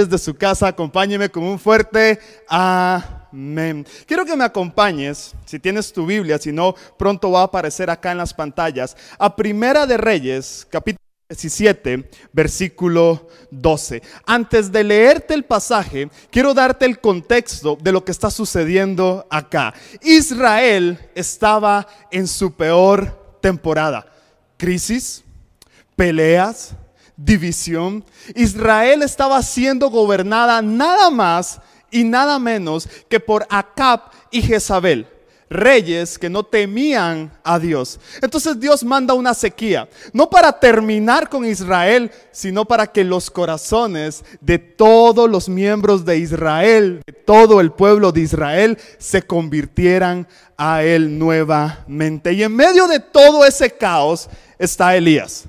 desde su casa, acompáñeme con un fuerte amén. Quiero que me acompañes, si tienes tu Biblia, si no, pronto va a aparecer acá en las pantallas, a Primera de Reyes, capítulo 17, versículo 12. Antes de leerte el pasaje, quiero darte el contexto de lo que está sucediendo acá. Israel estaba en su peor temporada. Crisis, peleas, división. Israel estaba siendo gobernada nada más y nada menos que por Acab y Jezabel reyes que no temían a Dios. Entonces Dios manda una sequía, no para terminar con Israel, sino para que los corazones de todos los miembros de Israel, de todo el pueblo de Israel, se convirtieran a Él nuevamente. Y en medio de todo ese caos está Elías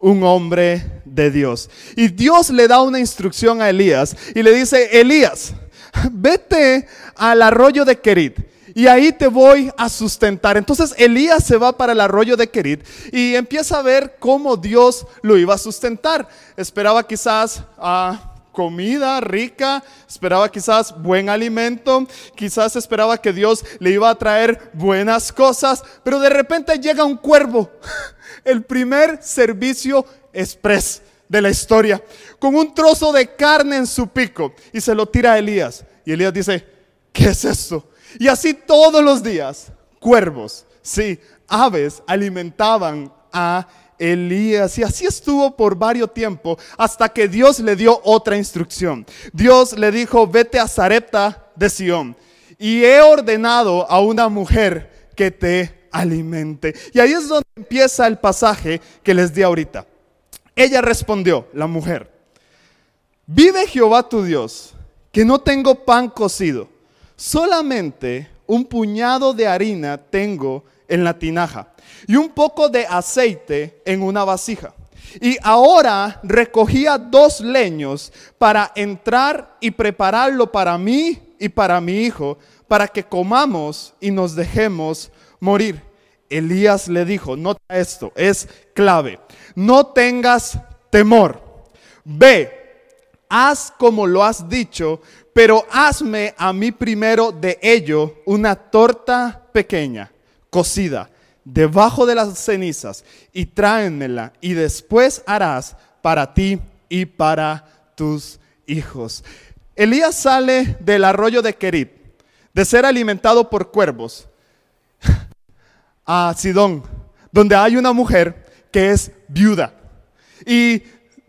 un hombre de Dios. Y Dios le da una instrucción a Elías y le dice, Elías, vete al arroyo de Kerit y ahí te voy a sustentar. Entonces Elías se va para el arroyo de Kerit y empieza a ver cómo Dios lo iba a sustentar. Esperaba quizás a comida rica, esperaba quizás buen alimento, quizás esperaba que Dios le iba a traer buenas cosas, pero de repente llega un cuervo, el primer servicio express de la historia, con un trozo de carne en su pico y se lo tira a Elías. Y Elías dice, ¿qué es esto? Y así todos los días, cuervos, sí, aves alimentaban a Elías. Y así estuvo por varios tiempos hasta que Dios le dio otra instrucción. Dios le dijo, vete a Zarepta de Sión y he ordenado a una mujer que te alimente. Y ahí es donde empieza el pasaje que les di ahorita. Ella respondió, la mujer, vive Jehová tu Dios, que no tengo pan cocido solamente un puñado de harina tengo en la tinaja y un poco de aceite en una vasija. Y ahora recogía dos leños para entrar y prepararlo para mí y para mi hijo, para que comamos y nos dejemos morir. Elías le dijo, nota esto, es clave, no tengas temor, ve, haz como lo has dicho, pero hazme a mí primero de ello una torta pequeña, cocida, debajo de las cenizas, y tráenmela, y después harás para ti y para tus hijos. Elías sale del arroyo de Kerit, de ser alimentado por cuervos, a Sidón, donde hay una mujer que es viuda. Y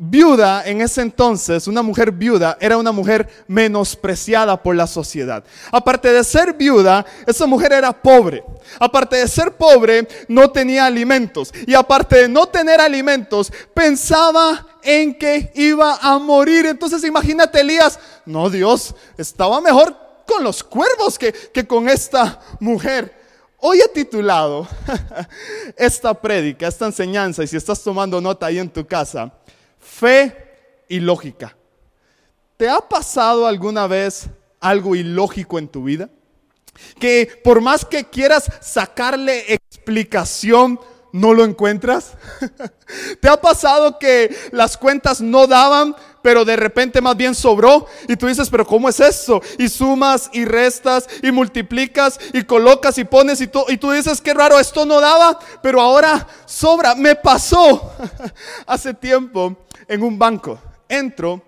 viuda en ese entonces, una mujer viuda, era una mujer menospreciada por la sociedad. Aparte de ser viuda, esa mujer era pobre. Aparte de ser pobre, no tenía alimentos. Y aparte de no tener alimentos, pensaba en que iba a morir. Entonces imagínate Elías, no Dios, estaba mejor con los cuervos que, que con esta mujer. Hoy he titulado esta prédica, esta enseñanza, y si estás tomando nota ahí en tu casa, fe y lógica. ¿Te ha pasado alguna vez algo ilógico en tu vida? Que por más que quieras sacarle explicación, no lo encuentras. ¿Te ha pasado que las cuentas no daban, pero de repente más bien sobró? Y tú dices, pero ¿cómo es eso? Y sumas y restas y multiplicas y colocas y pones y tú, y tú dices, qué raro, esto no daba, pero ahora sobra. Me pasó hace tiempo en un banco. Entro,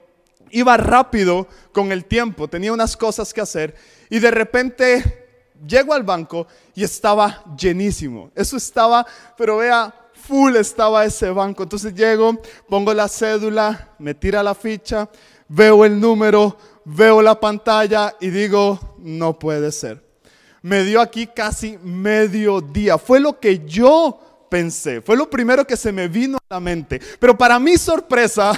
iba rápido con el tiempo, tenía unas cosas que hacer y de repente llego al banco y estaba llenísimo. Eso estaba, pero vea, full estaba ese banco. Entonces llego, pongo la cédula, me tira la ficha, veo el número, veo la pantalla y digo, no puede ser. Me dio aquí casi medio día. Fue lo que yo pensé, fue lo primero que se me vino a la mente. Pero para mi sorpresa,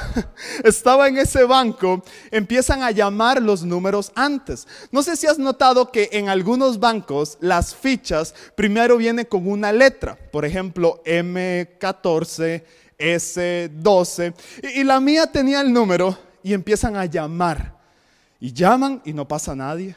estaba en ese banco, empiezan a llamar los números antes. No sé si has notado que en algunos bancos las fichas primero vienen con una letra, por ejemplo, M14, S12, y, la mía tenía el número y empiezan a llamar. Y llaman y no pasa nadie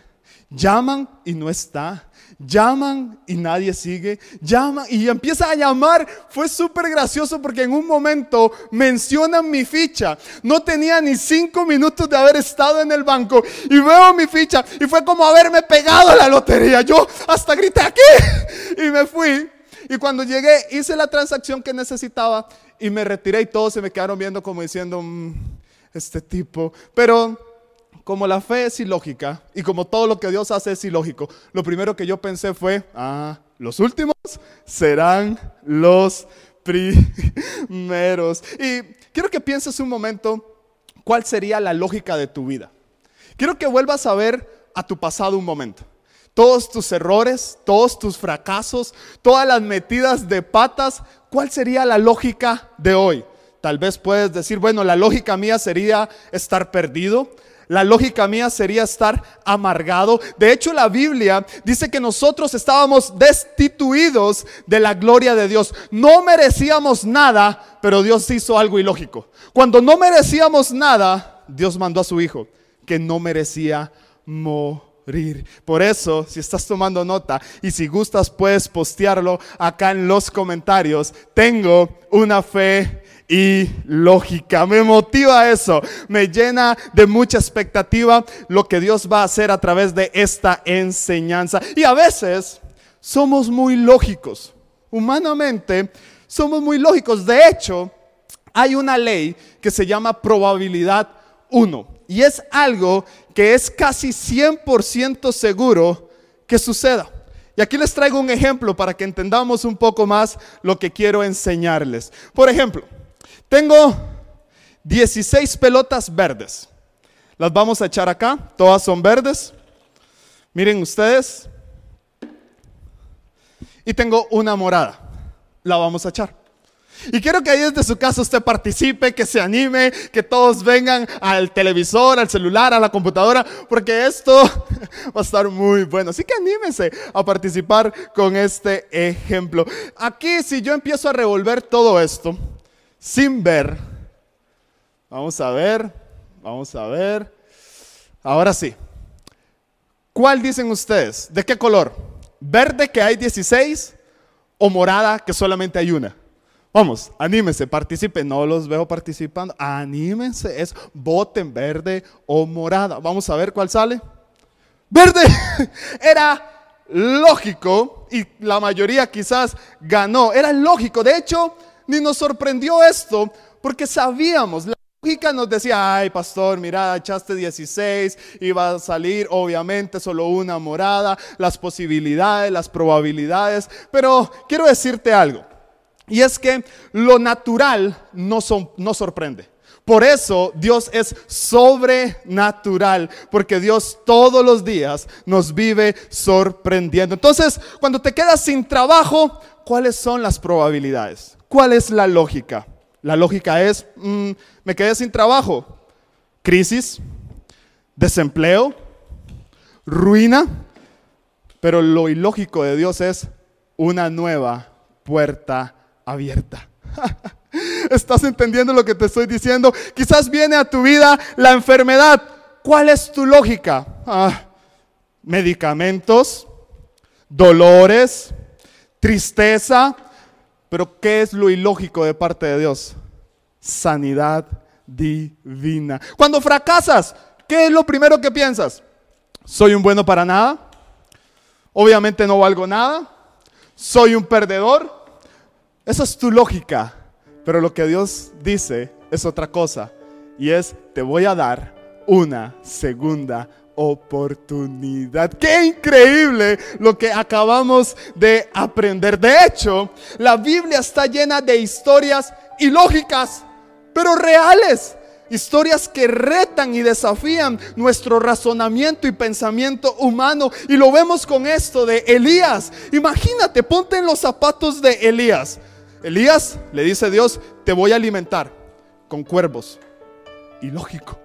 Llaman y no está. Llaman y nadie sigue. Llaman y empieza a llamar. Fue súper gracioso porque en un momento mencionan mi ficha. No tenía ni cinco minutos de haber estado en el banco y veo mi ficha y fue como haberme pegado a la lotería. Yo hasta grité aquí y me fui. Y cuando llegué hice la transacción que necesitaba y me retiré y todos se me quedaron viendo como diciendo, mm, este tipo. Pero como la fe es ilógica y como todo lo que Dios hace es ilógico, lo primero que yo pensé fue, ah, los últimos serán los primeros. Y quiero que pienses un momento cuál sería la lógica de tu vida. Quiero que vuelvas a ver a tu pasado un momento. Todos tus errores, todos tus fracasos, todas las metidas de patas, ¿cuál sería la lógica de hoy? Tal vez puedes decir, bueno, la lógica mía sería estar perdido, la lógica mía sería estar amargado. De hecho, la Biblia dice que nosotros estábamos destituidos de la gloria de Dios. No merecíamos nada, pero Dios hizo algo ilógico. Cuando no merecíamos nada, Dios mandó a su Hijo, que no merecía morir. Por eso, si estás tomando nota y si gustas, puedes postearlo acá en los comentarios. Tengo una fe y lógica. Me motiva eso, me llena de mucha expectativa lo que Dios va a hacer a través de esta enseñanza. Y a veces somos muy lógicos, humanamente somos muy lógicos. De hecho, hay una ley que se llama probabilidad 1 y es algo que es casi 100% seguro que suceda. Y aquí les traigo un ejemplo para que entendamos un poco más lo que quiero enseñarles. Por ejemplo, tengo 16 pelotas verdes. Las vamos a echar acá. Todas son verdes. Miren ustedes. Y tengo una morada. La vamos a echar. Y quiero que ahí desde su casa usted participe, que se anime, que todos vengan al televisor, al celular, a la computadora, porque esto va a estar muy bueno. Así que anímese a participar con este ejemplo. Aquí si yo empiezo a revolver todo esto, sin ver. Vamos a ver, vamos a ver. Ahora sí. ¿Cuál dicen ustedes? ¿De qué color? ¿Verde que hay 16 o morada que solamente hay una? Vamos, anímense, participen. No los veo participando. Anímense, es voten verde o morada. Vamos a ver cuál sale. Verde. Era lógico y la mayoría quizás ganó. Era lógico. De hecho, ni nos sorprendió esto, porque sabíamos, la lógica nos decía, ay pastor, mira, echaste 16, iba a salir obviamente solo una morada, las posibilidades, las probabilidades, pero quiero decirte algo, y es que lo natural no, sorprende. Por eso Dios es sobrenatural, porque Dios todos los días nos vive sorprendiendo. Entonces, cuando te quedas sin trabajo, ¿cuáles son las probabilidades? ¿Cuál es la lógica? La lógica es, mm, me quedé sin trabajo, crisis, desempleo, ruina, pero lo ilógico de Dios es una nueva puerta abierta. ¿Estás entendiendo lo que te estoy diciendo? Quizás viene a tu vida la enfermedad. ¿Cuál es tu lógica? Ah, medicamentos, dolores, tristeza, pero ¿qué es lo ilógico de parte de Dios? Sanidad divina. Cuando fracasas, ¿qué es lo primero que piensas? ¿Soy un bueno para nada? Obviamente no valgo nada. ¿Soy un perdedor? Esa es tu lógica. Pero lo que Dios dice es otra cosa. Y es, te voy a dar una segunda oportunidad. Qué increíble lo que acabamos de aprender. De hecho, la Biblia está llena de historias ilógicas, pero reales. Historias que retan y desafían nuestro razonamiento y pensamiento humano. Y lo vemos con esto de Elías. Imagínate, ponte en los zapatos de Elías. Elías le dice a Dios, te voy a alimentar con cuervos. Ilógico,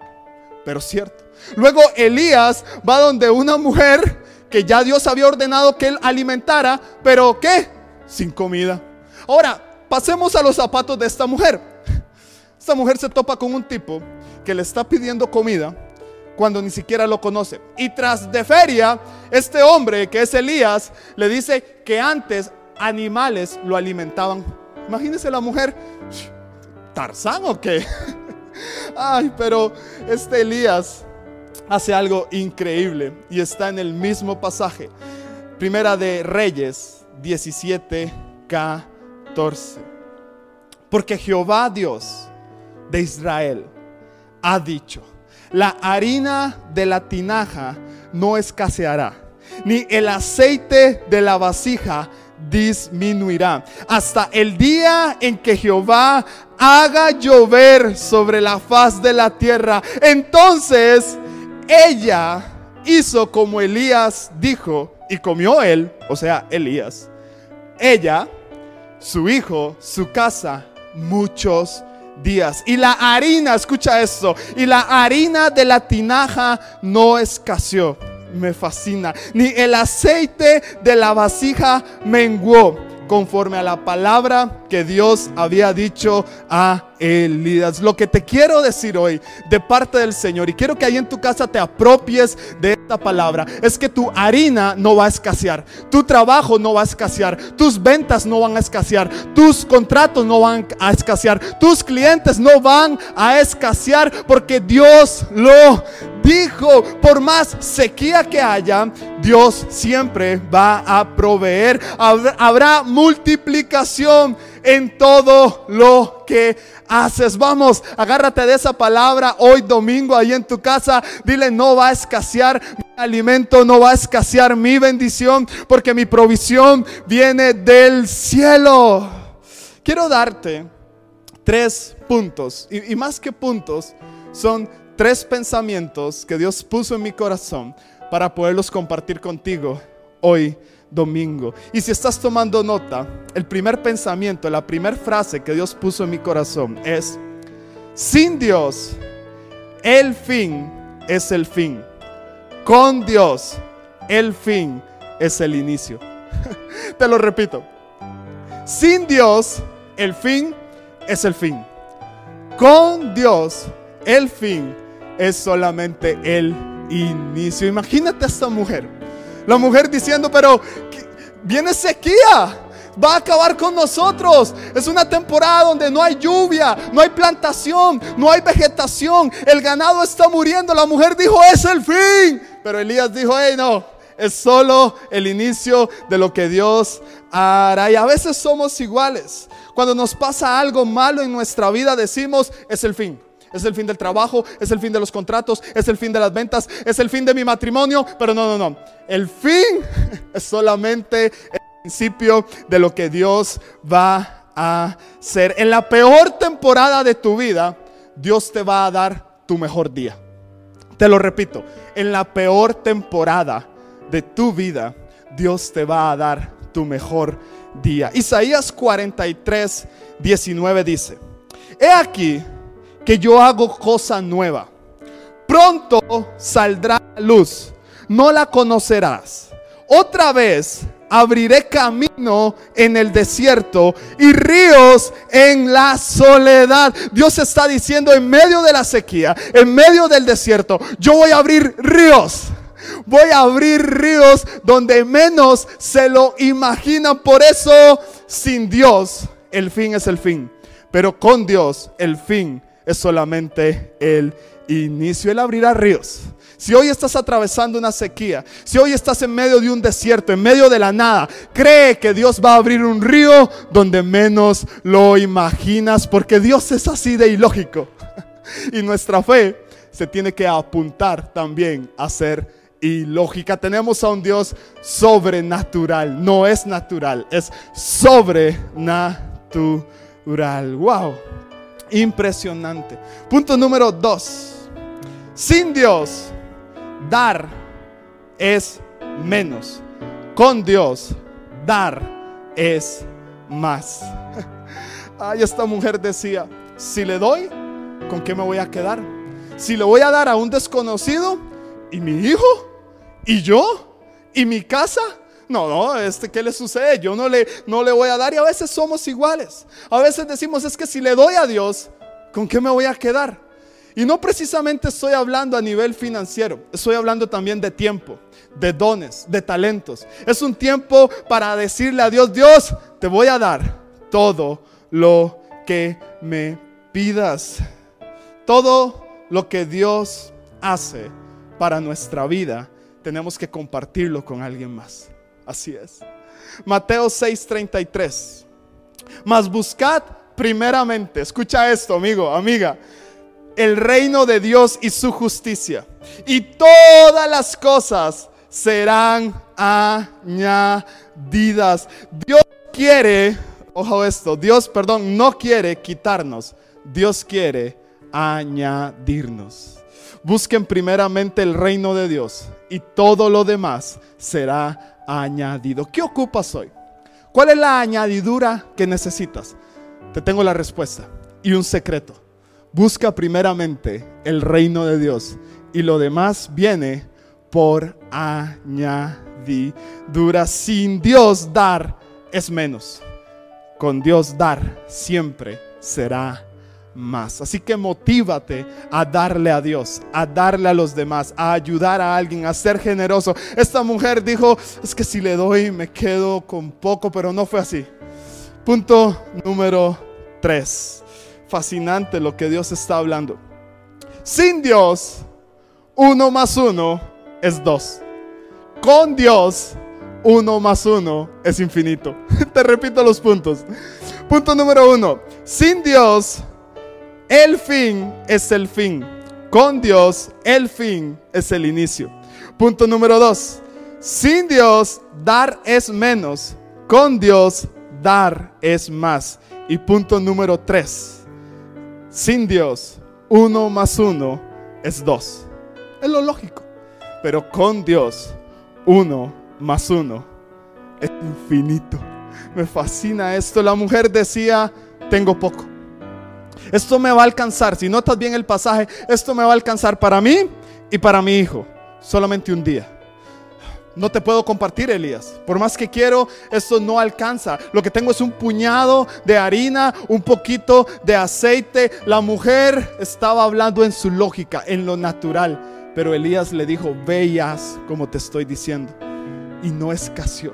pero cierto. Luego Elías va donde una mujer que ya Dios había ordenado que él alimentara, pero ¿qué? Sin comida. Ahora, pasemos a los zapatos de esta mujer. Esta mujer se topa con un tipo que le está pidiendo comida, cuando ni siquiera lo conoce. Y tras de feria, este hombre que es Elías le dice que antes animales lo alimentaban. Imagínese la mujer, Tarzán o qué. Ay, pero este Elías hace algo increíble y está en el mismo pasaje. Primera de Reyes 17, 14. Porque Jehová Dios de Israel ha dicho, la harina de la tinaja no escaseará, ni el aceite de la vasija disminuirá, hasta el día en que Jehová haga llover sobre la faz de la tierra. Entonces ella hizo como Elías dijo y comió él, o sea, Elías, ella, su hijo, su casa, muchos días. Y la harina, escucha esto, y la harina de la tinaja no escaseó. Me fascina. Ni el aceite de la vasija menguó conforme a la palabra que Dios había dicho a Elías. Lo que te quiero decir hoy de parte del Señor, y quiero que ahí en tu casa te apropies de esta palabra, es que tu harina no va a escasear, tu trabajo no va a escasear, tus ventas no van a escasear, tus contratos no van a escasear, tus clientes no van a escasear porque Dios lo dijo, por más sequía que haya, Dios siempre va a proveer, habrá multiplicación en todo lo que haces. Vamos, agárrate de esa palabra hoy domingo ahí en tu casa. Dile, no va a escasear mi alimento, no va a escasear mi bendición, porque mi provisión viene del cielo. Quiero darte tres puntos, y, y más que puntos, son tres pensamientos que Dios puso en mi corazón para poderlos compartir contigo hoy domingo. Y si estás tomando nota, el primer pensamiento, la primera frase que Dios puso en mi corazón es, sin Dios, el fin es el fin. Con Dios, el fin es el inicio. Te lo repito. Sin Dios, el fin es el fin. Con Dios, el fin es solamente el inicio. Imagínate a esta mujer la mujer diciendo, pero viene sequía. Va a acabar con nosotros. Es una temporada donde no hay lluvia, no hay plantación, no hay vegetación. El ganado está muriendo. La mujer dijo, es el fin. Pero Elías dijo, hey, no, es solo el inicio de lo que Dios hará. Y a veces somos iguales. Cuando nos pasa algo malo en nuestra vida, decimos, es el fin es el fin del trabajo, es el fin de los contratos, es el fin de las ventas, es el fin de mi matrimonio, pero no, no, no. El fin es solamente el principio de lo que Dios va a hacer. En la peor temporada de tu vida, Dios te va a dar tu mejor día. Te lo repito, en la peor temporada de tu vida, Dios te va a dar tu mejor día. Isaías 43, 19 dice, he aquí, que yo hago cosa nueva. Pronto saldrá luz, no la conocerás. Otra vez abriré camino en el desierto y ríos en la soledad. Dios está diciendo en medio de la sequía, en medio del desierto, yo voy a abrir ríos. Voy a abrir ríos donde menos se lo imaginan. Por eso, sin Dios, el fin es el fin. Pero con Dios, el fin es solamente el inicio. Él abrirá ríos. Si hoy estás atravesando una sequía, si hoy estás en medio de un desierto, en medio de la nada, cree que Dios va a abrir un río donde menos lo imaginas, porque Dios es así de ilógico. Y nuestra fe se tiene que apuntar también a ser ilógica. Tenemos a un Dios sobrenatural, no es natural, es sobrenatural. Wow impresionante. Punto número dos. Sin Dios, dar es menos. Con Dios, dar es más. Ay, esta mujer decía, si le doy, ¿con qué me voy a quedar? Si le voy a dar a un desconocido, ¿y mi hijo? ¿Y yo? ¿Y mi casa? No, no, este, ¿qué le sucede? Yo no le, no le voy a dar y a veces somos iguales. A veces decimos, es que si le doy a Dios, ¿con qué me voy a quedar? Y no precisamente estoy hablando a nivel financiero, estoy hablando también de tiempo, de dones, de talentos. Es un tiempo para decirle a Dios, Dios, te voy a dar todo lo que me pidas. Todo lo que Dios hace para nuestra vida, tenemos que compartirlo con alguien más. Así es. Mateo 6:33. Mas buscad primeramente, escucha esto, amigo, amiga, el reino de Dios y su justicia. Y todas las cosas serán añadidas. Dios quiere, ojo esto, Dios, perdón, no quiere quitarnos. Dios quiere añadirnos. Busquen primeramente el reino de Dios y todo lo demás será añadido. ¿Qué ocupas hoy? ¿Cuál es la añadidura que necesitas? Te tengo la respuesta y un secreto. Busca primeramente el reino de Dios y lo demás viene por añadidura. Sin Dios dar es menos. Con Dios dar siempre será más. Así que motívate a darle a Dios, a darle a los demás, a ayudar a alguien, a ser generoso. Esta mujer dijo, es que si le doy me quedo con poco, pero no fue así. Punto número 3. Fascinante lo que Dios está hablando. Sin Dios, uno más uno es dos. Con Dios, uno más uno es infinito. Te repito los puntos. Punto número uno. Sin Dios, el fin es el fin. Con Dios, el fin es el inicio. Punto número dos. Sin Dios, dar es menos. Con Dios, dar es más. Y punto número tres. Sin Dios, uno más uno es dos. Es lo lógico. Pero con Dios, uno más uno es infinito. Me fascina esto. La mujer decía, tengo poco. Esto me va a alcanzar, si notas bien el pasaje, esto me va a alcanzar para mí y para mi hijo. Solamente un día. No te puedo compartir, Elías. Por más que quiero, esto no alcanza. Lo que tengo es un puñado de harina, un poquito de aceite. La mujer estaba hablando en su lógica, en lo natural. Pero Elías le dijo, veas como te estoy diciendo. Y no escaseó.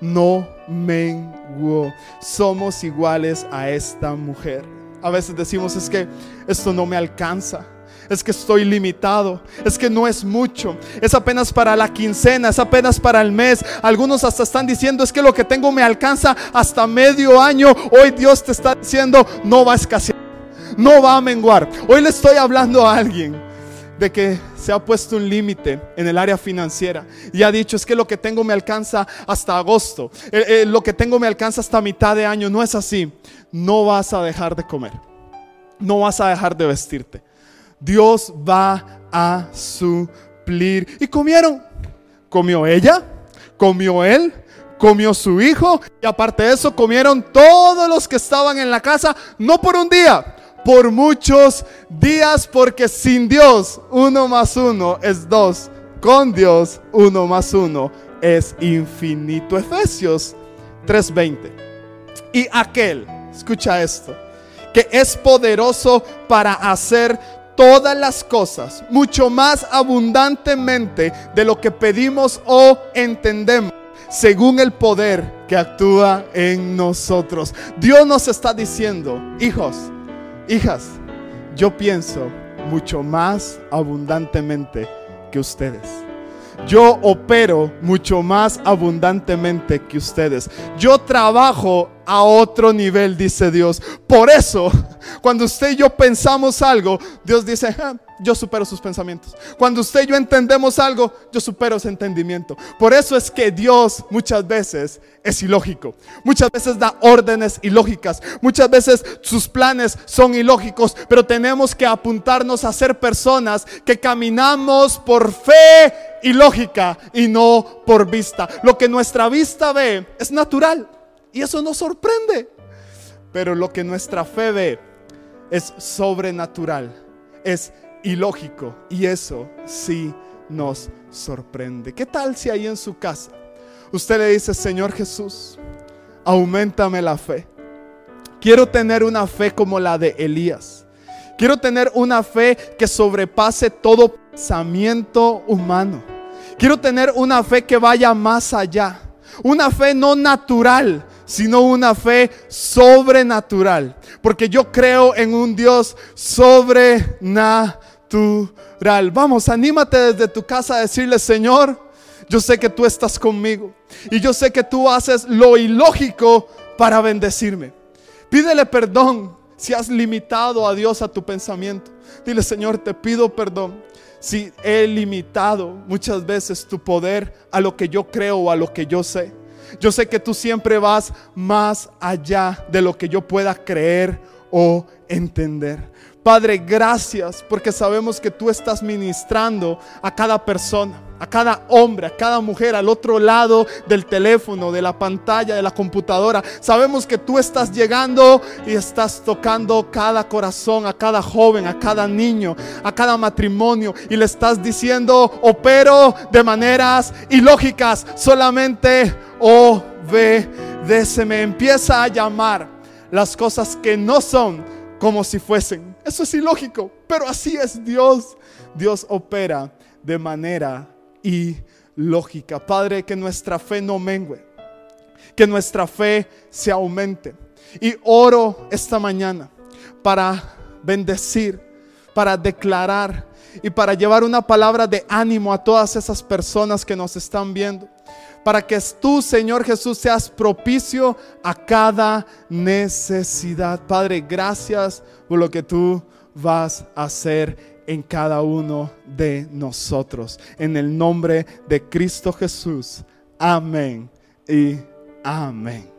No menguó. Somos iguales a esta mujer. A veces decimos, es que esto no me alcanza. Es que estoy limitado. Es que no es mucho. Es apenas para la quincena. Es apenas para el mes. Algunos hasta están diciendo, es que lo que tengo me alcanza hasta medio año. Hoy Dios te está diciendo, no va a escasear. No va a menguar. Hoy le estoy hablando a alguien de que se ha puesto un límite en el área financiera y ha dicho es que lo que tengo me alcanza hasta agosto, eh, eh, lo que tengo me alcanza hasta mitad de año, no es así, no vas a dejar de comer, no vas a dejar de vestirte, Dios va a suplir. Y comieron, comió ella, comió él, comió su hijo y aparte de eso comieron todos los que estaban en la casa, no por un día, por muchos días, porque sin Dios uno más uno es dos, con Dios uno más uno es infinito. Efesios 3:20. Y aquel, escucha esto, que es poderoso para hacer todas las cosas mucho más abundantemente de lo que pedimos o entendemos según el poder que actúa en nosotros. Dios nos está diciendo, hijos, hijas, yo pienso mucho más abundantemente que ustedes. Yo opero mucho más abundantemente que ustedes. Yo trabajo a otro nivel, dice Dios. Por eso, cuando usted y yo pensamos algo, Dios dice, yo supero sus pensamientos. Cuando usted y yo entendemos algo, yo supero ese entendimiento. Por eso es que Dios muchas veces es ilógico. Muchas veces da órdenes ilógicas. Muchas veces sus planes son ilógicos. Pero tenemos que apuntarnos a ser personas que caminamos por fe y lógica y no por vista. Lo que nuestra vista ve es natural. Y eso nos sorprende. Pero lo que nuestra fe ve es sobrenatural. Es ilógico. Y eso sí nos sorprende. ¿Qué tal si ahí en su casa usted le dice, Señor Jesús, aumentame la fe? Quiero tener una fe como la de Elías. Quiero tener una fe que sobrepase todo pensamiento humano. Quiero tener una fe que vaya más allá. Una fe no natural, sino una fe sobrenatural. Porque yo creo en un Dios sobrenatural. Vamos, anímate desde tu casa a decirle, Señor, yo sé que tú estás conmigo. Y yo sé que tú haces lo ilógico para bendecirme. Pídele perdón si has limitado a Dios a tu pensamiento. Dile, Señor, te pido perdón si he limitado muchas veces tu poder a lo que yo creo o a lo que yo sé. Yo sé que tú siempre vas más allá de lo que yo pueda creer o entender. Padre, gracias porque sabemos que tú estás ministrando a cada persona, a cada hombre, a cada mujer al otro lado del teléfono, de la pantalla, de la computadora. Sabemos que tú estás llegando y estás tocando cada corazón, a cada joven, a cada niño, a cada matrimonio y le estás diciendo, opero de maneras ilógicas, solamente obedéceme. Empieza a llamar las cosas que no son como si fuesen. Eso es ilógico, pero así es Dios. Dios opera de manera ilógica. Padre, que nuestra fe no mengue, que nuestra fe se aumente. Y oro esta mañana para bendecir, para declarar y para llevar una palabra de ánimo a todas esas personas que nos están viendo para que tú, Señor Jesús, seas propicio a cada necesidad. Padre, gracias por lo que tú vas a hacer en cada uno de nosotros. En el nombre de Cristo Jesús. Amén y amén.